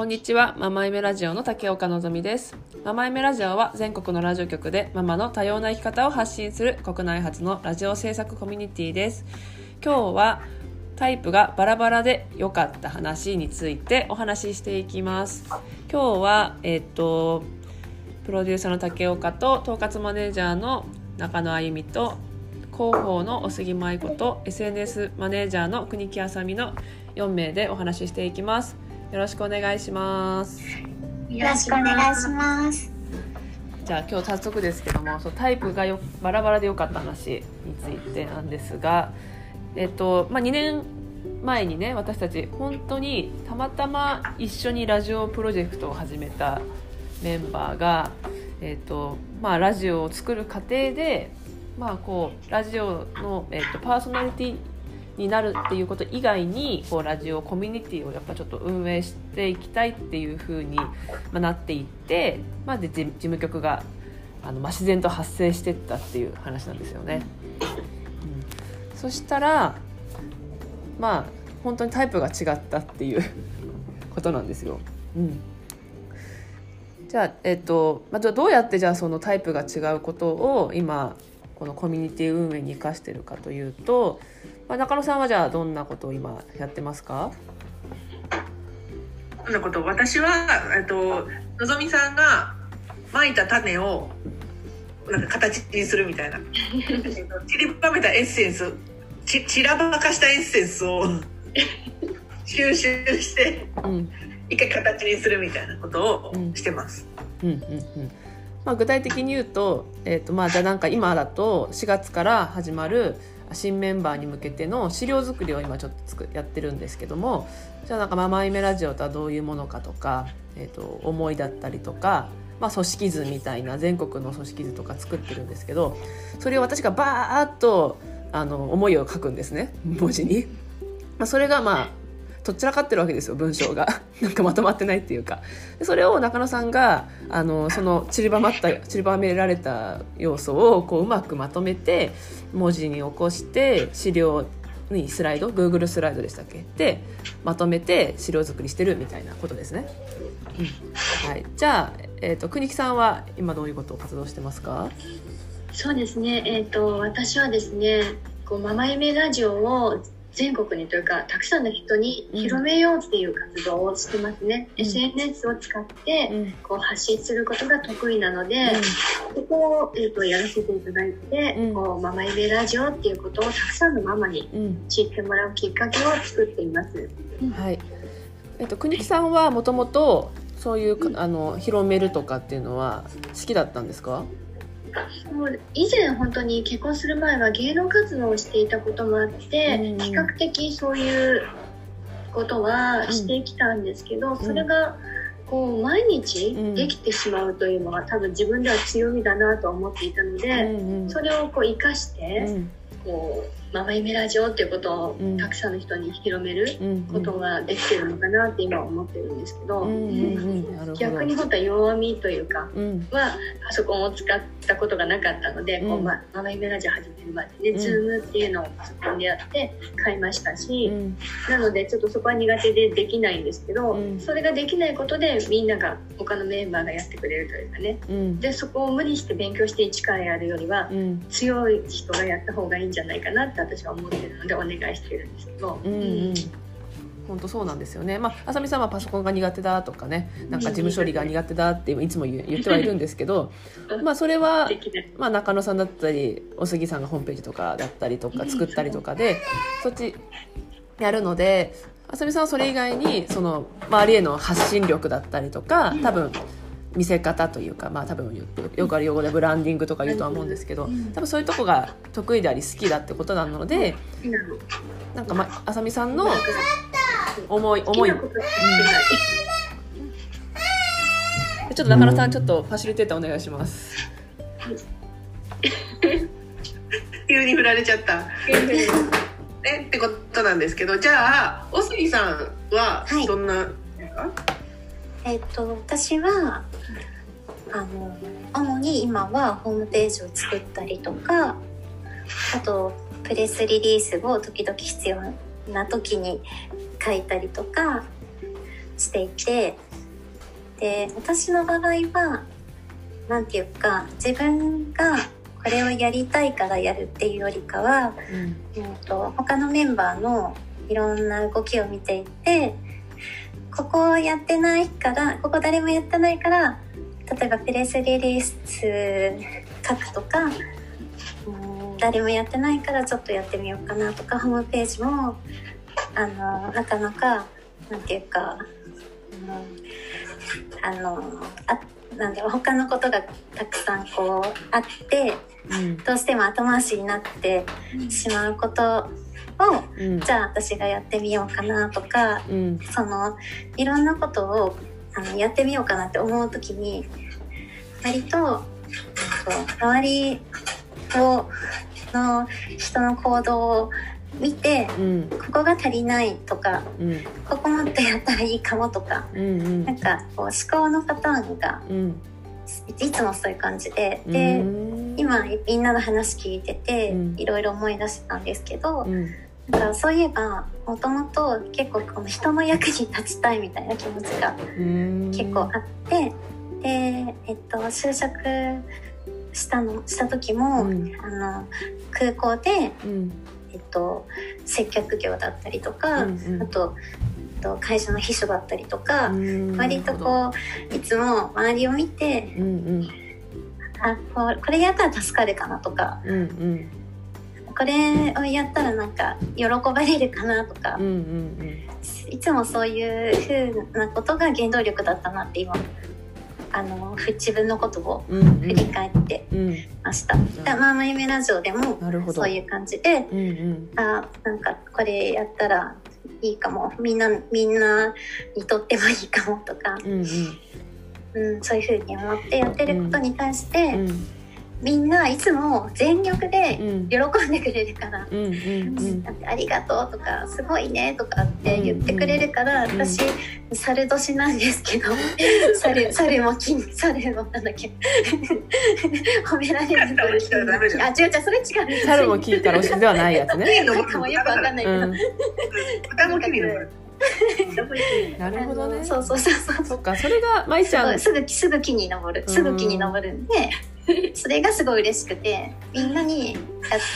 こんにちは、ママイメラジオの竹岡のぞみです。ママイメラジオは全国のラジオ局でママの多様な生き方を発信する国内初のラジオ制作コミュニティです。今日はタイプがバラバラで良かった話についてお話ししていきます。今日は、えっと、プロデューサーの竹岡と統括マネージャーの中野あゆみと広報のお杉舞子と SNS マネージャーの国木あさみの4名でお話ししていきます。よろしくお願いします。よろしくお願いします。じゃあ今日早速ですけども、そうタイプがよバラバラで良かった話についてなんですが、えっとまあ2年前にね私たち本当にたまたま一緒にラジオプロジェクトを始めたメンバーが、えっとまあ、ラジオを作る過程で、まあ、こうラジオの、えっと、パーソナリティになるっていうこと以外にこうラジオコミュニティをやっぱちょっと運営していきたいっていう風に、まあ、なっていって、まあ、で事務局があの、まあ、自然と発生していったっていう話なんですよね。うん、そしたらまあ本当にタイプが違ったっていう ことなんですよ。うんじゃあ、えっとまあ、じゃあどうやってじゃあそのタイプが違うことを今このコミュニティ運営に生かしてるかというと、まあ、中野さんはじゃあどんなことを今やってますか？そんなこと？私はえっとのぞみさんがまいた種をなんか形にするみたいな。えっと散りばめたエッセンス。ち散らばかしたエッセンスを 収集してうん。一回形にするみたいなことをしてます。うんうんうん。まあ、具体的に言うと,、えーとまあ、じゃあなんか今だと4月から始まる新メンバーに向けての資料作りを今ちょっとつくやってるんですけどもじゃあなんか「ママイメラジオ」とはどういうものかとか、えー、と思いだったりとか、まあ、組織図みたいな全国の組織図とか作ってるんですけどそれを私がバーッとあの思いを書くんですね文字に。それがまあとっちらかってるわけですよ文章が。なんかまとまってないっていうか。でそれを中野さんがあのその散りばまった散りばめられた要素をこううまくまとめて文字に起こして資料にスライド Google スライドでしたっけ？でまとめて資料作りしてるみたいなことですね、うん。はい、じゃあ、えー、と国木さんは今どういうことを活動してますか？そうですね。えっ、と私はですね、こうママ夢ラジオを全国にというかたくさんの人に広めようっていう活動をしてますね。うん SNS を使ってうんこう発信することが得意なので、ここを、えー、とやらせていただいて、うんこうママ夢ラジオっていうことをたくさんのママにうん知ってもらうきっかけを作っています。はい。えっと国木さんはもともとそういうかあの広めるとかっていうのは好きだったんですか？もう以前本当に結婚する前は芸能活動をしていたこともあって、うん比較的そういうことはしてきたんですけど、ん。それがこう毎日できてしまうというのが多分自分では強みだなと思っていたので、んそれをこう生かして、うん。こうママイメラジオっていうことをうんたくさんの人に広めるうん。ことができてるのかなって今は思ってるんですけど。逆に本当は弱みというかうん。はパソコンを使ったことがなかったので、こううん。まママイメラジオ始めるまでね、うん。ズームっていうのをパソコンでやって買いましたし、うん。なのでちょっとそこは苦手でできないんですけど、うん。それができないことでみんなが他のメンバーがやってくれるというかね。うん。でそこを無理して勉強して一からやるよりはうん。強い人がやった方がいいんじゃないかなって私は思ってるのでお願いしてるんですけど、うんうん。本当そうなんですよね。まあ、あさみさんはパソコンが苦手だとかね、なんか事務処理が苦手だっていつも言ってはいるんですけど、まあそれはまあ、中野さんだったりお杉さんがホームページとかだったりとか作ったりとかでそっちやるのであさみさんはそれ以外にその周りへの発信力だったりとか多分見せ方というか、まあ、多分よよくある用語でブランディングとか言うとは思うんですけど多分そういうとこが得意であり好きだってことなのでなんか、まあさみさんの思い好き思いなことしかしてないちょっと中野さんちょっとファシリテーターお願いします。急に振られちゃった。ねってことなんですけどじゃあお杉さんははいどんな、えっと私はあの主に今はホームページを作ったりとかあとプレスリリースを時々必要な時に書いたりとかしていてで私の場合はなんていうか自分がこれをやりたいからやるっていうよりかは、うん。うん、と他のメンバーのいろんな動きを見ていてここやってないからここ誰もやってないから例えばプレスリリース書くとか、うん、誰もやってないからちょっとやってみようかなとかホームページもあのなかなかなんていうか、うん、あのあなんだろう他のことがたくさんこうあってうん。どうしても後回しになってしまうことをうん。じゃあ私がやってみようかなとかうん。そのいろんなことをあのやってみようかなって思う時に割と周りとの人の行動を見てうん。ここが足りないとかうん。ここもっとやったらいいかもとかうんなんかこう思考のパターンがうん。いつもそういう感じでうでん今みんなの話聞いててうん。いろいろ思い出したんですけど、うん。なんかそういえばもともと結構この人の役に立ちたいみたいな気持ちがうん。結構あって、で、えっと、就職したのした時も、うん。あの空港で、うんえっと、接客業だったりとか、うんうん。あと、と、会社の秘書だったりとか、うん割とこういつも周りを見てうんうん。あこうこれやったら助かるかなとかうんうん。これをやったらなんか喜ばれるかなとか、うんうんいつもそういう風なことが原動力だったなって今あのふ自分のことをうん。うん振り返ってうん。ました。でマーマイメラジオでもそういう感じで、うんうん。あなんかこれやったらいいかも。みんなみんなにとってもいいかもとか、うんうん。うん、そういう風に思ってやってることに対して、うんみんないつも全力でうん。喜んでくれるから。うんうんうん。だってありがとうとかすごいねとかって言ってくれるから、うん。私猿年なんですけど 猿猿も金猿もなんだっけ。褒められる猿も金あ違う違うそれ違う。猿も金から推しではないやつね。なんかもうよくわかんない。けど、うん、なるほどね。そうそうそうそう。そっか、それが舞ちゃん。すぐすぐ木に登る。すぐ木に登るんで、それがすごい嬉しくてみんなに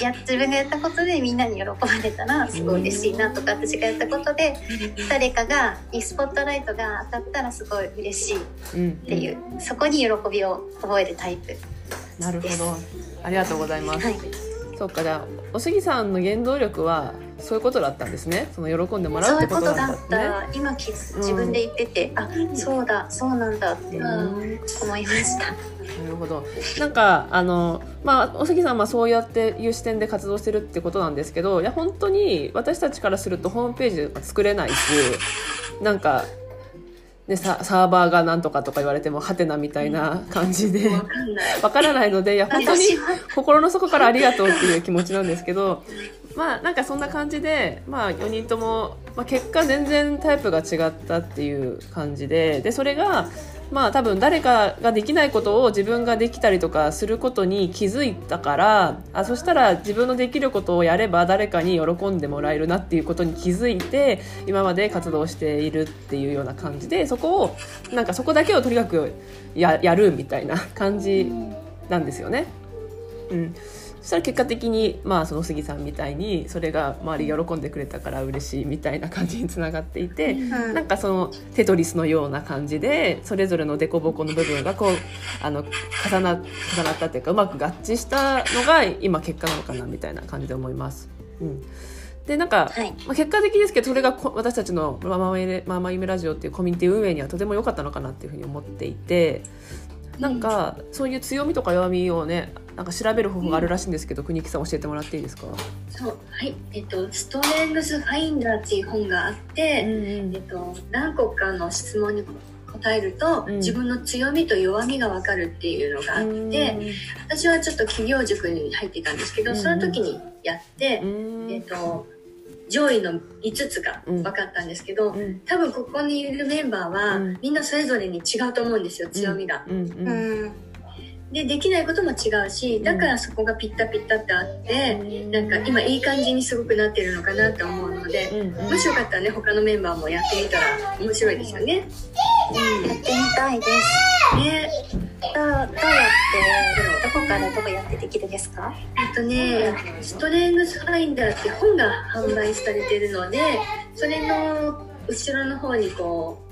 やや自分がやったことでみんなに喜ばれたらすごい嬉しいなとか私がやったことで誰かがにスポットライトが当たったらすごい嬉しいっうん、ていう、そこに喜びを覚えるタイプなるほど。ありがとうございます。はいそっか、じゃあ、おすぎさんの原動力は。そういうことだったんですね。その喜んでもらうそうってこということだっ。た今気づ自分で言ってて、あそうだそうなんだってうん思いました、なるほど。なんかあのまあお杉さんはそうやっていう視点で活動してるってことなんですけど、いや本当に私たちからするとホームページが作れないし、なんか。ね、ササーバーがなんとかとか言われてもハテナみたいな感じでわかん。わからないのでいや本当に心の底からありがとうっていう気持ちなんですけどまあなんかそんな感じで、まあ、4人とも、まあ、結果全然タイプが違ったっていう感じででそれがまあ多分誰かができないことを自分ができたりとかすることに気づいたからあそしたら自分のできることをやれば誰かに喜んでもらえるなっていうことに気づいて今まで活動しているっていうような感じでそこをなんかそこだけをとにかくややるみたいな感じなんですよね。うん、そしたら結果的に、まあ、その杉さんみたいにそれが周り喜んでくれたから嬉しいみたいな感じにつながっていて、うん。なんかそのテトリスのような感じでそれぞれの凸凹の部分がこうあの重な重なったっていうかうまく合致したのが今結果なのかなみたいな感じで思います。うん。でなんか、はい。まあ、結果的ですけどそれがこ私たちのママ夢ママ夢ラジオっていうコミュニティ運営にはとても良かったのかなっていうふうに思っていてなんかそういう強みとか弱みをねなんか調べる方法があるらしいんですけど、国木さん教えてもらっていいですか、そう、はい。えっと、ストレングスファインダーっていう本があって、えっと、何個かの質問に答えると、うん。自分の強みと弱みがわかるっていうのがあって、私はちょっと企業塾に入っていたんですけど、うんその時にやってう、ん。えっと、上位の5つが分かったんですけど、うん。多分ここにいるメンバーは、うん。みんなそれぞれに違うと思うんですよ強みが。うんうん。うんでできないことも違うしだからそこがピッタピッタってあって、なんか今いい感じにすごくなってるのかなって思うので、うんうんもしよかったらね他のメンバーもやってみたら面白いですよね。やってみたいです。ねどうやってどこからどうやってできるんですか？えっとねストレングスファインダーって本が販売されてるのでそれの後ろの方にこ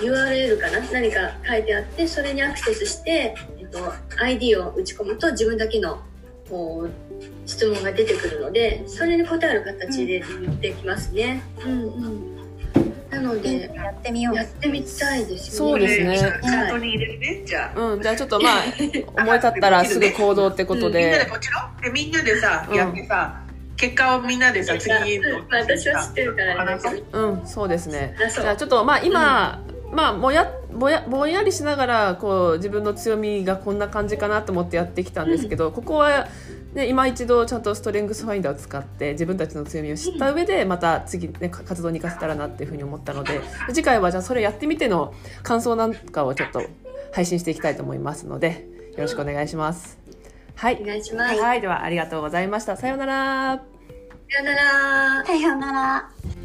う URL かな？何か書いてあってそれにアクセスして、と、ID を打ち込むと自分だけのこう質問が出てくるのでそれに答える形でできますね。うんうん、なのでやってみよう。や。ってみたいですよそうですね。チャートに入れるねじゃあ。うん、じゃあちょっとまあ 思い立ったらすぐ行動ってことみんなでで、こっちの？でみんなでさ、うん。やってさ結果をみんなでさ次へうんまあ私は知ってるからあれだけどうん、そうですね。じゃあちょっとまあ今、まあもやぼやぼんやりしながらこう自分の強みがこんな感じかなと思ってやってきたんですけど、ここは。ね、今一度ちゃんとストレングスファインダーを使って自分たちの強みを知った上でまた次、ね、か活動に生かせたらなっていうふうに思ったので次回はじゃあそれやってみての感想なんかをちょっと配信していきたいと思いますのでよろしくお願いします。はいお、願いします。はい、ではありがとうございました。さようなら。さよなら。さようなら。